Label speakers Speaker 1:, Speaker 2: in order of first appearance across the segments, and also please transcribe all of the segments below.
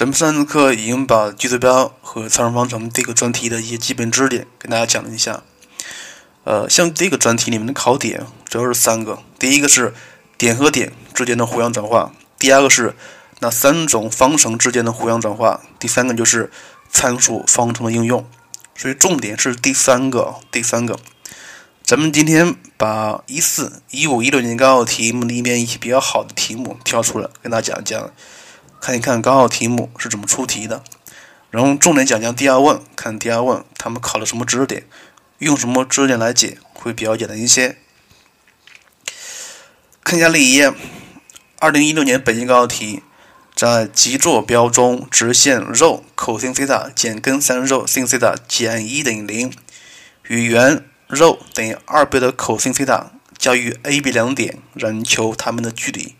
Speaker 1: 咱们上次课已经把极坐标和参数方程这个专题的一些基本知识点跟大家讲了一下。呃，像这个专题里面的考点主要是三个：第一个是点和点之间的互相转化；第二个是那三种方程之间的互相转化；第三个就是参数方程的应用。所以重点是第三个，第三个。咱们今天把一四、一五、一六年高考题目里面一些比较好的题目挑出来，跟大家讲一讲，看一看高考题目是怎么出题的。然后重点讲讲第二问，看第二问他们考了什么知识点，用什么知识点来解会比较简单一些。看一下例一，二零一六年北京高考题，在极坐标中，直线 ρ cos 西塔减根三 ρ sin 西塔减一等于零，与圆。ρ 等于二倍的 cos 西塔，交于 A、B 两点，让求它们的距离。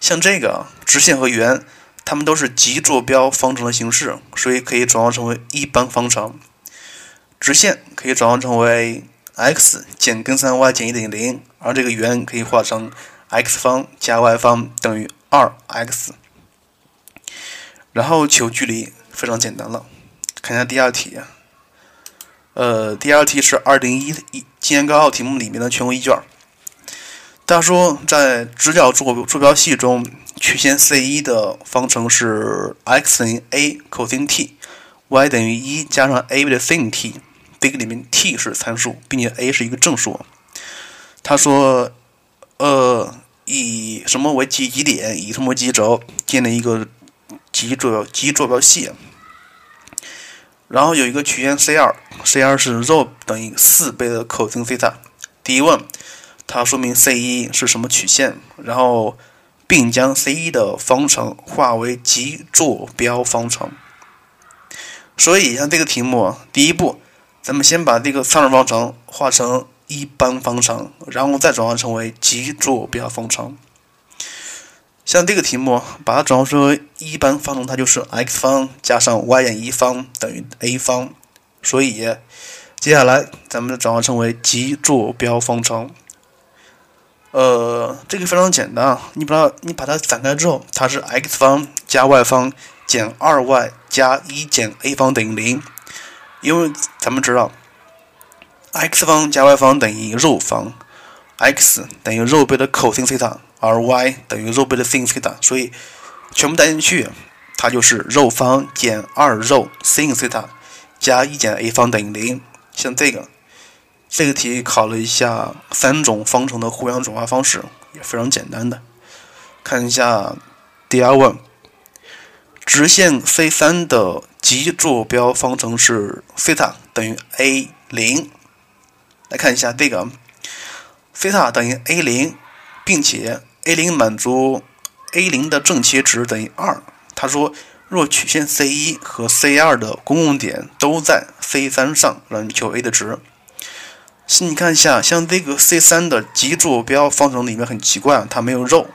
Speaker 1: 像这个直线和圆，它们都是极坐标方程的形式，所以可以转化成为一般方程。直线可以转化成为 x 减根三 y 减一等于零，而这个圆可以化成 x 方加 y 方等于二 x。然后求距离非常简单了，看一下第二题。呃，第二题是二零一一今年高考题目里面的全国一卷。他说，在直角坐坐标系中，曲线 C 一的方程是 x 等于 a cos t，y 等于一加上 a 的 sin t。这个里面 t 是参数，并且 a 是一个正数。他说，呃，以什么为基极点，以什么为基轴，建立一个极坐标极坐标系。然后有一个曲线 C 二，C 二是 ρ 等于四倍的 cos theta。第一问，它说明 C 一是什么曲线，然后并将 C 一的方程化为极坐标方程。所以像这个题目，第一步，咱们先把这个参数方程化成一般方程，然后再转换成为极坐标方程。像这个题目，把它转化成为一般方程，它就是 x 方加上 y 减一方等于 a 方。所以，接下来咱们转化成为极坐标方程。呃，这个非常简单，你把它你把它展开之后，它是 x 方加 y 方减二 y 加一减 a 方等于零。因为咱们知道，x 方加 y 方等于肉方，x 等于肉倍的 cos 西塔。而 y 等于肉倍的 sin 西塔，所以全部带进去，它就是肉方减二肉 sin 西塔加一减 a 方等于零。像这个，这个题考了一下三种方程的互相转化方式，也非常简单的。看一下第二问，直线 c 三的极坐标方程是西塔等于 a 零。来看一下这个，西塔等于 a 零。并且 a 零满足 a 零的正切值等于二。他说，若曲线 C 一和 C 二的公共点都在 C 三上，让你求 a 的值。是你看一下，像这个 C 三的极坐标方程里面很奇怪，它没有肉，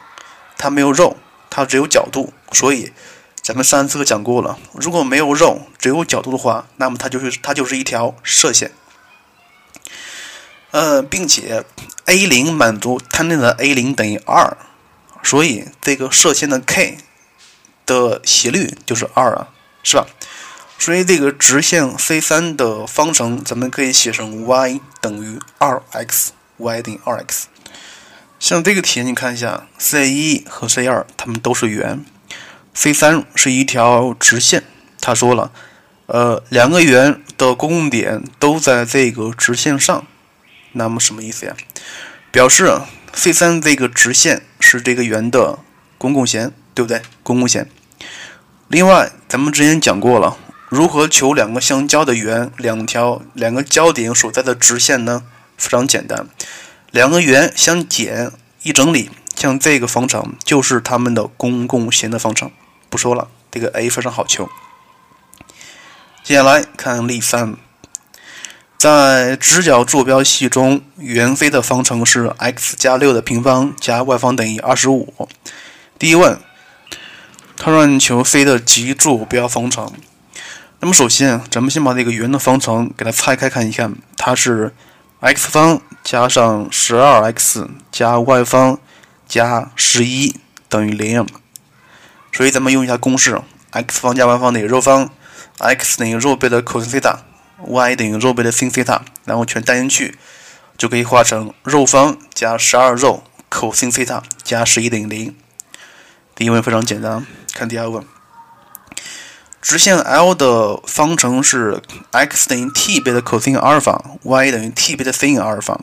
Speaker 1: 它没有肉，它只有角度。所以咱们上次课讲过了，如果没有肉，只有角度的话，那么它就是它就是一条射线。呃，并且 a 零满足它那的 a 零等于二，所以这个射线的 k 的斜率就是二啊，是吧？所以这个直线 C 三的方程，咱们可以写成 y 等于二 x，y 等于二 x。像这个题，你看一下，C 一和 C 二它们都是圆，C 三是一条直线。他说了，呃，两个圆的公共点都在这个直线上。那么什么意思呀？表示 C 三这个直线是这个圆的公共弦，对不对？公共弦。另外，咱们之前讲过了，如何求两个相交的圆，两条两个交点所在的直线呢？非常简单，两个圆相减一整理，像这个方程就是它们的公共弦的方程。不说了，这个 a 非常好求。接下来看例三。在直角坐标系中，圆 C 的方程是 x 加六的平方加 y 方等于二十五。第一问，他让你求 C 的极坐标方程。那么首先，咱们先把这个圆的方程给它拆开看一看，它是 x 方加上十二 x 加 y 方加十一等于零。所以咱们用一下公式 x 方加 y 方等于肉方，x 等于肉倍的 cos 西塔，y 等于肉倍的 sin 西塔，然后全代进去，就可以化成肉方加十二肉 cos 西塔加十一等于零。第一问非常简单，看第二问。直线 L 的方程是 x 等于 t 倍的 cosine 阿尔法，y 等于 t 倍的 sin 阿尔法。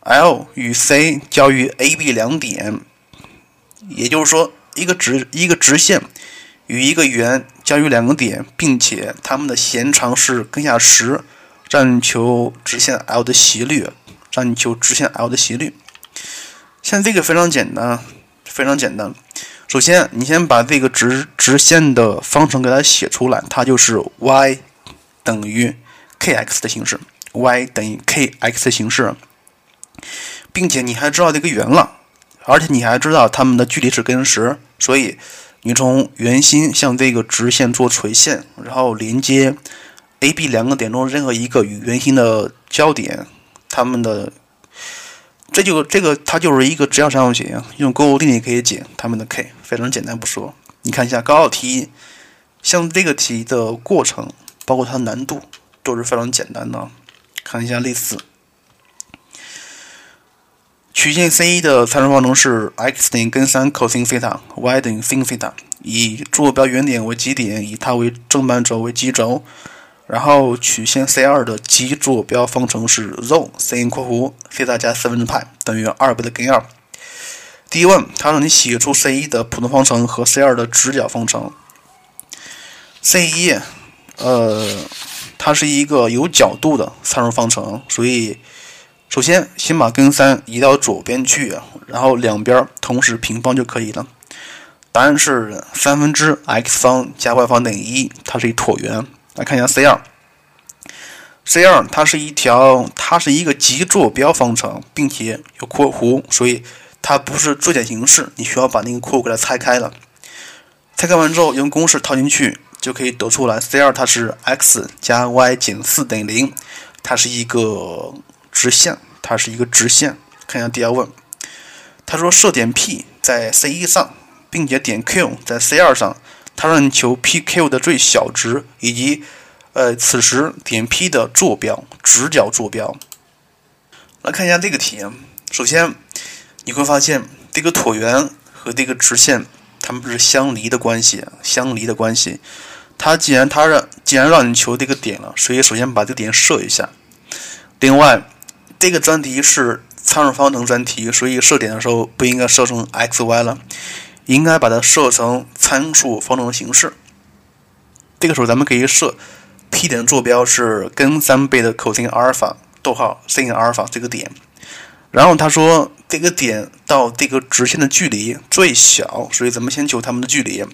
Speaker 1: L 与 C 交于 AB 两点，也就是说，一个直一个直线与一个圆交于两个点，并且它们的弦长是根下十，让你求直线 L 的斜率，让你求直线 L 的斜率。像这个非常简单，非常简单。首先，你先把这个直直线的方程给它写出来，它就是 y 等于 kx 的形式，y 等于 kx 的形式，并且你还知道这个圆了，而且你还知道它们的距离是根十，所以你从圆心向这个直线做垂线，然后连接 A、B 两个点中任何一个与圆心的交点，它们的。这就这个，它就是一个直角三角形，用勾股定理可以解它们的 k，非常简单不说。你看一下高考题，像这个题的过程，包括它的难度，都是非常简单的。看一下类似，曲线 C 的参数方程是 x 等于根三 cos 西塔，y 等于 sin 西塔，以坐标原点为基点，以它为正半轴为基轴。然后曲线 C2 的基坐标方程是 ρ（sin 括弧西塔加四分之派）等于二倍的根二。第一问，它让你写出 C1 的普通方程和 C2 的直角方程。C1，呃，它是一个有角度的参数方程，所以首先先把根三移到左边去，然后两边同时平方就可以了。答案是三分之 x 方加 y 方等于一，它是一椭圆。来看一下 C 二，C 二它是一条，它是一个极坐标方程，并且有括弧，所以它不是最简形式，你需要把那个括弧给它拆开了。拆开完之后，用公式套进去，就可以得出来 C 二它是 x 加 y 减四等于零，它是一个直线，它是一个直线。看一下第二问，他说设点 P 在 C 一上，并且点 Q 在 C 二上。它让你求 PQ 的最小值，以及呃此时点 P 的坐标，直角坐标。来看一下这个题。首先你会发现这个椭圆和这个直线，它们是相离的关系，相离的关系。它既然它让既然让你求这个点了，所以首先把这个点设一下。另外，这个专题是参数方程专题，所以设点的时候不应该设成 x、y 了。应该把它设成参数方程的形式。这个时候，咱们可以设 P 点坐标是根三倍的 cos 阿尔法，逗号 sin 阿尔法这个点。然后他说这个点到这个直线的距离最小，所以咱们先求它们的距离。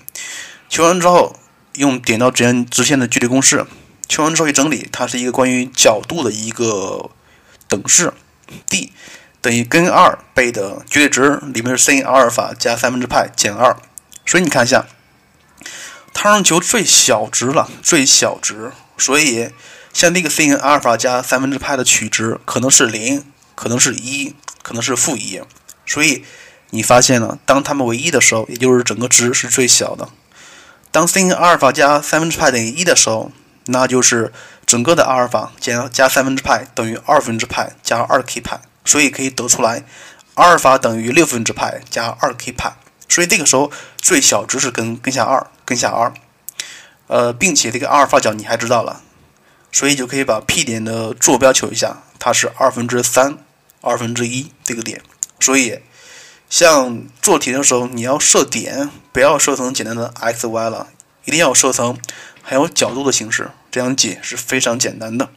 Speaker 1: 求完之后，用点到直线直线的距离公式。求完之后一整理，它是一个关于角度的一个等式 D。等于根二倍的绝对值，里面是 sin 阿尔法加三分之派减二，所以你看一下，它让求最小值了，最小值，所以像那个 sin 阿尔法加三分之派的取值可能是零，可能是一，可能是负一，所以你发现了，当它们为一的时候，也就是整个值是最小的；当 sin 阿尔法加三分之派等于一的时候，那就是整个的阿尔法减加三分之派等于二分之派加二 k 派。所以可以得出来，阿尔法等于六分之派加二 k 派。所以这个时候最小值是根根下二，根下二。呃，并且这个阿尔法角你还知道了，所以就可以把 P 点的坐标求一下，它是二分之三，二分之一这个点。所以像做题的时候，你要设点，不要设成简单的 x y 了，一定要设成很有角度的形式，这样解是非常简单的。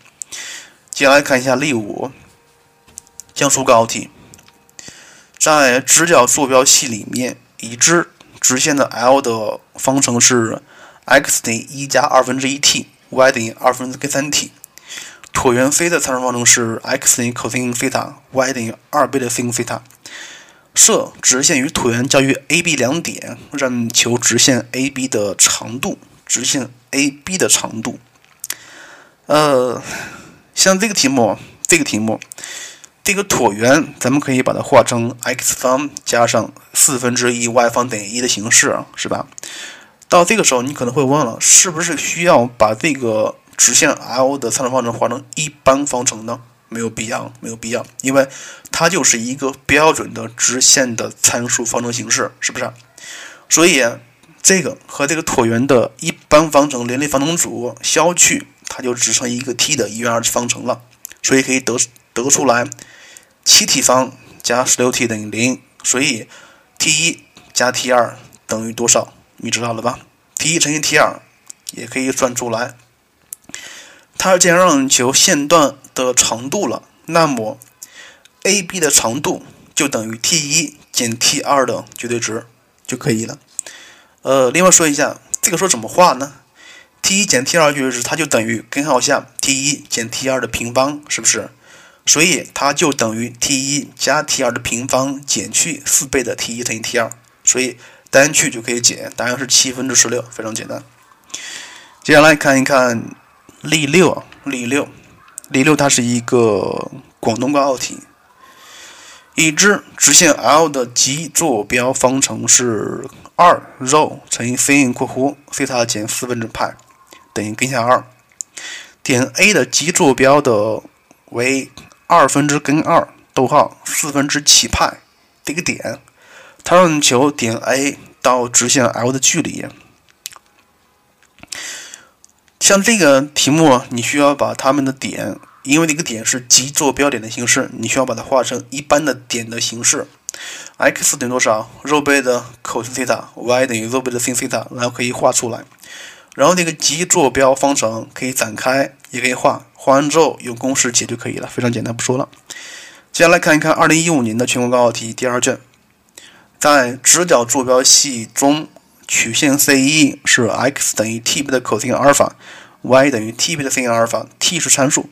Speaker 1: 接下来看一下例五。江苏高考题，在直角坐标系里面，已知直线的 L 的方程是 x 等于一加二分之一 t，y 等于二分之根三 t。椭圆 C 的参数方程是 x 等于 cos 西塔，y 等于二倍的 sin 西塔。设直线与椭圆交于 AB 两点，让求直线 AB 的长度。直线 AB 的长度。呃，像这个题目，这个题目。这个椭圆，咱们可以把它画成 x 方加上四分之一 y 方等于一的形式，是吧？到这个时候，你可能会问了，是不是需要把这个直线 l 的参数方程画成一般方程呢？没有必要，没有必要，因为它就是一个标准的直线的参数方程形式，是不是？所以这个和这个椭圆的一般方程联立方程组消去，它就只剩一个 t 的一元二次方程了。所以可以得得出来，七 t 方加十六 t 等于零。所以 t 一加 t 二等于多少？你知道了吧？t 一乘以 t 二也可以算出来。它既然让你求线段的长度了，那么 AB 的长度就等于 t 一减 t 二的绝对值就可以了。呃，另外说一下，这个说怎么画呢？t 一减 t 二绝对值，它就等于根号下 t 一减 t 二的平方，是不是？所以它就等于 t 一加 t 二的平方减去四倍的 t 一乘以 t 二，所以单去就可以解，答案是七分之十六，非常简单。接下来看一看例六，例六，例六它是一个广东高考题。已知直线 L 的极坐标方程是二 ρ 乘以 sin 括弧西塔减四分之派等于根下二。点 A 的极坐标的为二分之根二逗号四分之七派这个点，它让你求点 A 到直线 L 的距离。像这个题目，你需要把它们的点，因为这个点是极坐标点的形式，你需要把它画成一般的点的形式。x 等于多少肉倍的 cos 西塔，y 等于肉倍的 sin 西塔，然后可以画出来。然后那个极坐标方程可以展开，也可以画，画完之后用公式解就可以了，非常简单，不说了。接下来看一看2015年的全国高考题第二卷，在直角坐标系中，曲线 C1 是 x 等于 t 倍的 cos 阿尔法，y 等于 t 倍的 sin 阿尔法，t 是参数。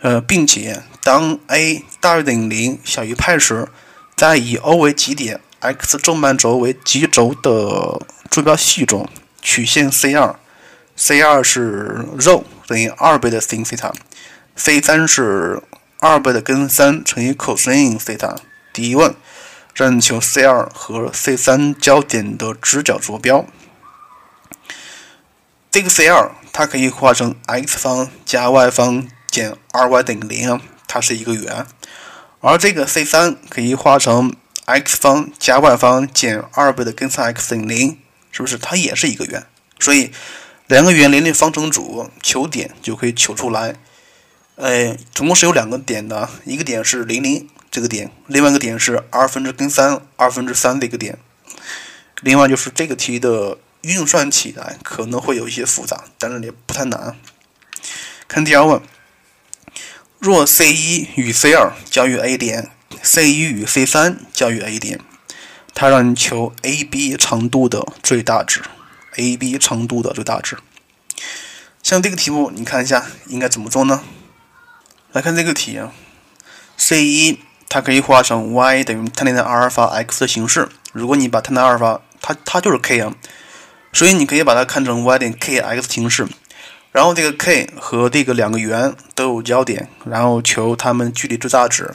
Speaker 1: 呃，并且当 a 大于等于零，小于派时，在以 O 为极点，x 纵半轴为极轴的坐标系中。曲线 C 二，C 二是肉等于二倍的 sin 西塔，C 三是二倍的根三乘以 cos 西塔。第一问，让你求 C 二和 C 三交点的直角坐标。这个 C 二它可以化成 x 方加 y 方减 2y 等于零，它是一个圆。而这个 C 三可以化成 x 方加 y 方减二倍的根三 x 等于零。是不是它也是一个圆？所以两个圆联立方程组求点就可以求出来。呃，总共是有两个点的，一个点是零零这个点，另外一个点是二分之根三二分之三这个点。另外就是这个题的运算起来可能会有一些复杂，但是也不太难。看第二问：若 C 一与 C 二交于 A 点，C 一与 C 三交于 A 点。它让你求 AB 长度的最大值，AB 长度的最大值。像这个题目，你看一下应该怎么做呢？来看这个题啊，C 一它可以画成 y 等于 tan 阿尔法 x 的形式。如果你把 tan 阿尔法，它它就是 k 啊，所以你可以把它看成 y 点 kx 形式。然后这个 k 和这个两个圆都有交点，然后求它们距离最大值。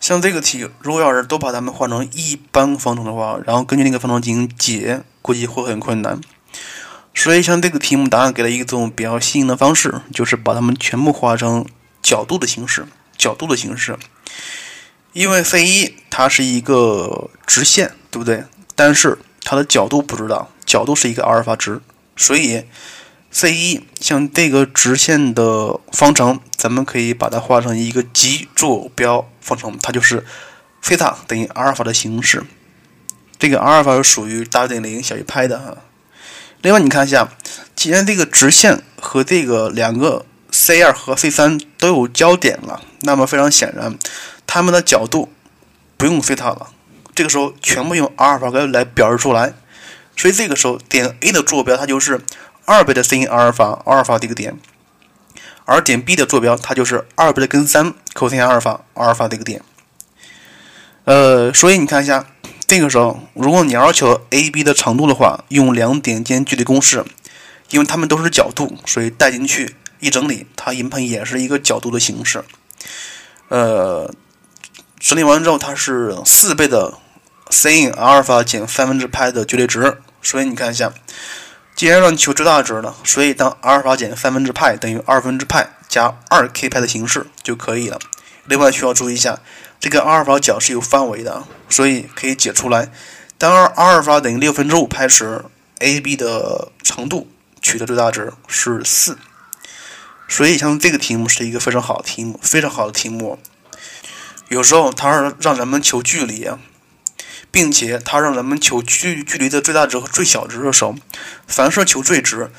Speaker 1: 像这个题，如果要是都把它们换成一般方程的话，然后根据那个方程进行解，估计会很困难。所以，像这个题目答案给了一种比较新颖的方式，就是把它们全部画成角度的形式。角度的形式，因为 C 一它是一个直线，对不对？但是它的角度不知道，角度是一个阿尔法值，所以。C 一像这个直线的方程，咱们可以把它画成一个极坐标方程，它就是西塔等于阿尔法的形式。这个阿尔法是属于大于等于零，小于派的哈。另外，你看一下，既然这个直线和这个两个 C 二和 C 三都有交点了，那么非常显然，它们的角度不用西塔了。这个时候全部用阿尔法来来表示出来，所以这个时候点 A 的坐标它就是。二倍的 sin 阿尔法，阿尔法这个点，而点 B 的坐标它就是二倍的根三 cos 阿尔法，阿尔法这个点。呃，所以你看一下，这个时候如果你要求 AB 的长度的话，用两点间距离公式，因为它们都是角度，所以带进去一整理，它银盘也是一个角度的形式。呃，整理完之后，它是四倍的 sin 阿尔法减三分之派的绝对值。所以你看一下，既然让你求最大值了，所以当阿尔法减三分之派等于二分之派加二 k 派的形式就可以了。另外需要注意一下，这个阿尔法角是有范围的，所以可以解出来。当阿尔法等于六分之五派时，AB 的长度取的最大值是四。所以像这个题目是一个非常好的题目，非常好的题目。有时候它是让咱们求距离啊，并且它让人们求距距离的最大值和最小值的时候，凡是求最值，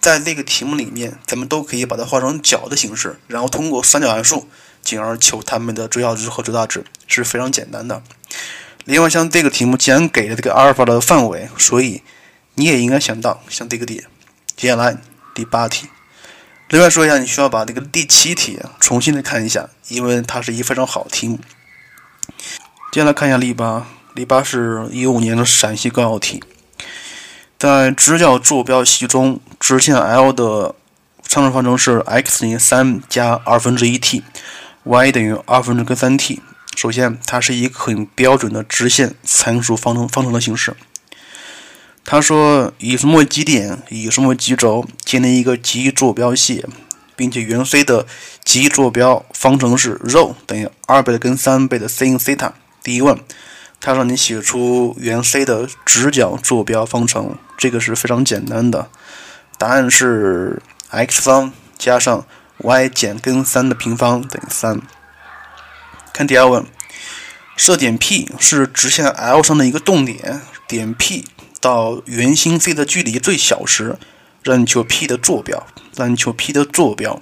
Speaker 1: 在这个题目里面，咱们都可以把它画成角的形式，然后通过三角函数，进而求它们的最小值和最大值，是非常简单的。另外，像这个题目既然给了这个阿尔法的范围，所以你也应该想到像这个点。接下来第八题。另外说一下，你需要把这个第七题重新的看一下，因为它是一非常好的题目。接下来看一下例八，例八是一五年的陕西高考题，在直角坐标系中，直线 L 的参数方程是 x 等于三加二分之一 t y 等于二分之根三 t。首先，它是一个很标准的直线参数方程方程的形式。他说：“以什么为基点，以什么为基轴，建立一个极坐标系，并且圆 C 的极坐标方程是 ρ 等于二倍的根三倍的 sin 西塔。”第一问，他让你写出圆 C 的直角坐标方程，这个是非常简单的，答案是 x 方加上 y 减根三的平方等于三。看第二问，设点 P 是直线 L 上的一个动点，点 P。到圆心 C 的距离最小时，让你求 P 的坐标。让你求 P 的坐标。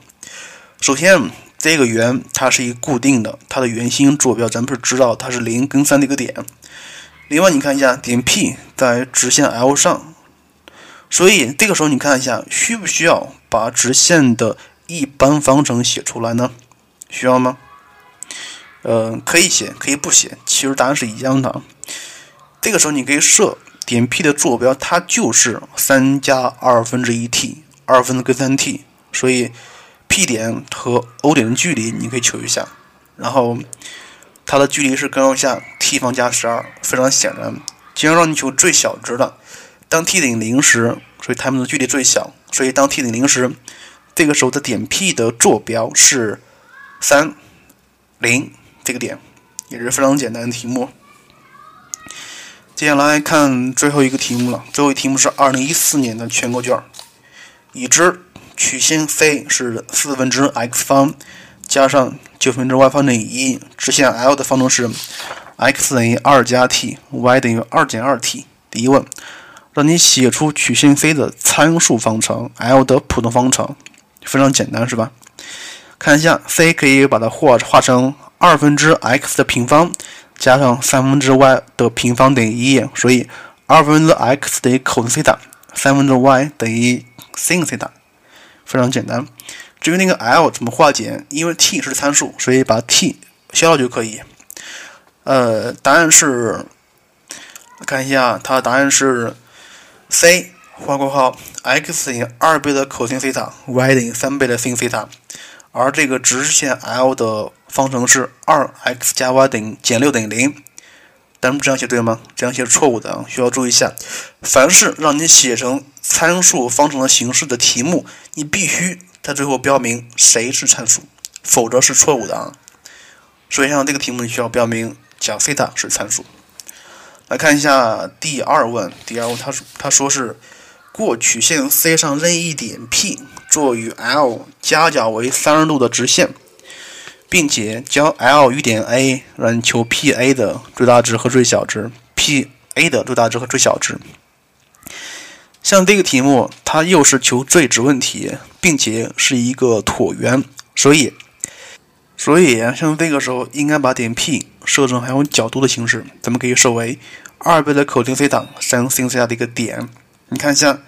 Speaker 1: 首先，这个圆它是一个固定的，它的圆心坐标咱们是知道它是零跟三的一个点。另外，你看一下点 P 在直线 L 上，所以这个时候你看一下，需不需要把直线的一般方程写出来呢？需要吗？呃，可以写，可以不写，其实答案是一样的。这个时候你可以设。点 P 的坐标它就是三加二分之一 t，二分之根三 t，所以 P 点和 O 点的距离你可以求一下，然后它的距离是根号下 t 方加十二，非常显然，既然让你求最小值的，当 t 等于零时，所以它们的距离最小，所以当 t 等于零时，这个时候的点 P 的坐标是三零这个点，也是非常简单的题目。接下来看最后一个题目了。最后一个题目是二零一四年的全国卷。已知曲线 C 是四分之 x 方加上九分之 y 方等于一，直线 L 的方程是 x 等于二加 t，y 等于二减二 t。第一问，让你写出曲线 C 的参数方程 L 的普通方程，非常简单是吧？看一下 C 可以把它画画成二分之 x 的平方。加上三分之 y 的平方等于一，所以二分之 x 等于 cos 西塔，三分之 y 等于 sin 西塔，非常简单。至于那个 l 怎么化简，因为 t 是参数，所以把 t 消掉就可以。呃，答案是，看一下，它答案是 c 画括号 x 等于二倍的 cos 西塔，y 等于三倍的 sin 西塔，而这个直线 l 的。方程是二 x 加 y 等于减六等于零，咱们这样写对吗？这样写是错误的啊，需要注意一下。凡是让你写成参数方程的形式的题目，你必须在最后标明谁是参数，否则是错误的啊。所以像这个题目，你需要标明角西塔是参数。来看一下第二问，第二问他说他说是过曲线 C 上任意点 P，作与 L 夹角为三十度的直线。并且将 L 与点 A 让求 PA 的最大值和最小值，PA 的最大值和最小值。像这个题目，它又是求最值问题，并且是一个椭圆，所以，所以像这个时候应该把点 P 设成含有角度的形式，咱们可以设为二倍的 cos 西塔三 sin 西塔的一个点。你看一下，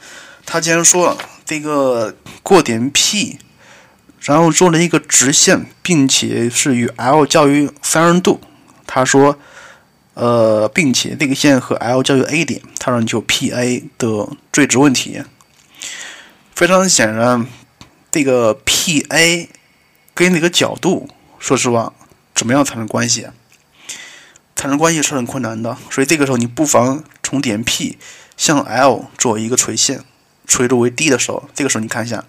Speaker 1: 他既然说这个过点 P。然后做了一个直线，并且是与 L 交于三十度。他说，呃，并且这个线和 L 交于 A 点，他让你求 PA 的最值问题。非常显然，这个 PA 跟那个角度，说实话，怎么样产生关系？产生关系是很困难的，所以这个时候你不妨从点 P 向 L 做一个垂线，垂度为 D 的时候，这个时候你看一下，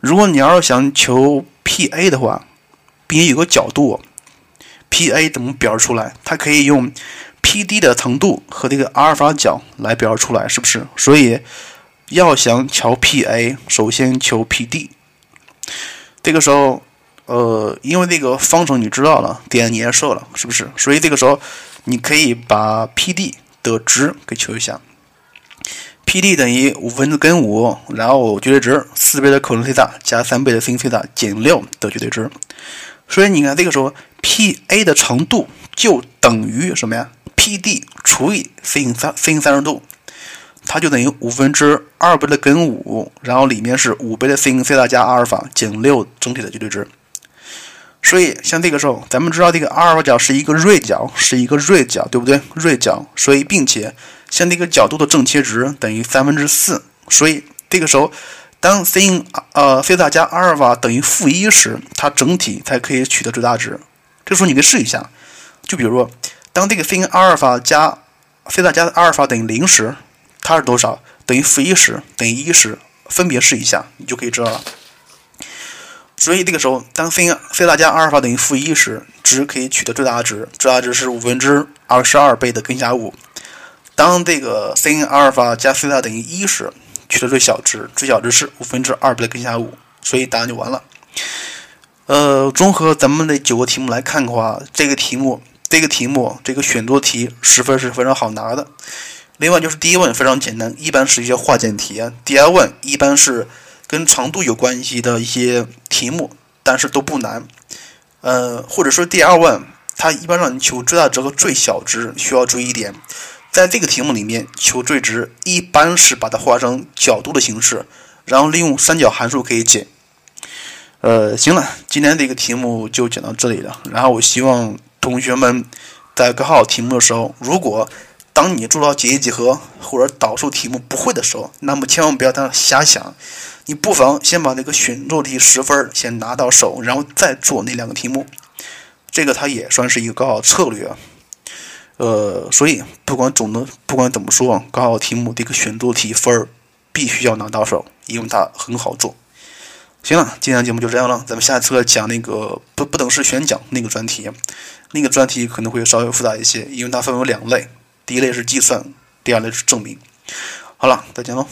Speaker 1: 如果你要是想求 PA 的话，并且有个角度，PA 怎么表示出来？它可以用 PD 的长度和这个阿尔法角来表示出来，是不是？所以要想求 PA，首先求 PD。这个时候，呃，因为这个方程你知道了，点你也设了，是不是？所以这个时候，你可以把 PD 的值给求一下。PD 等于五分之根五，然后绝对值四倍的 cos 西塔加三倍的 sin 西塔减六的绝对值。所以你看，这个时候 PA 的长度就等于什么呀？PD 除以 sin 三 sin 三十度。它就等于五分之二倍的根五，然后里面是五倍的 sin 西塔加阿尔法减六整体的绝对值。所以像这个时候，咱们知道这个阿尔法角是一个锐角，是一个锐角，对不对？锐角，所以并且像这个角度的正切值等于三分之四。所以这个时候，当 sin 呃西塔加阿尔法等于负一时，它整体才可以取得最大值。这时候你可以试一下，就比如说，当这个 sin 阿尔法加西塔加阿尔法等于零时。它是多少？等于负一时，等于一时，分别试一下，你就可以知道了。所以这个时候，当 sin 西塔加阿尔法等于负一时，值可以取得最大值，最大值是五分之二十二倍的根下五。当这个 sin 阿尔法加西塔等于一时，取得最小值，最小值是五分之二倍的根下五。所以答案就完了。呃，综合咱们的九个题目来看的话，这个题目，这个题目，这个选择题十分是非常好拿的。另外就是第一问非常简单，一般是一些化简题啊。第二问一般是跟长度有关系的一些题目，但是都不难。呃，或者说第二问它一般让你求最大值和最小值，需要注意一点，在这个题目里面求最值一般是把它画成角度的形式，然后利用三角函数可以解。呃，行了，今天这个题目就讲到这里了。然后我希望同学们在高考题目的时候，如果当你做到解一几何或者导数题目不会的时候，那么千万不要在瞎想，你不妨先把那个选择题十分先拿到手，然后再做那两个题目，这个它也算是一个高考策略啊。呃，所以不管总的不管怎么说，高考题目这个选择题分儿必须要拿到手，因为它很好做。行了，今天节目就这样了，咱们下次讲那个不不等式选讲那个专题，那个专题可能会稍微复杂一些，因为它分为两类。第一类是计算，第二类是证明。好了，再见喽。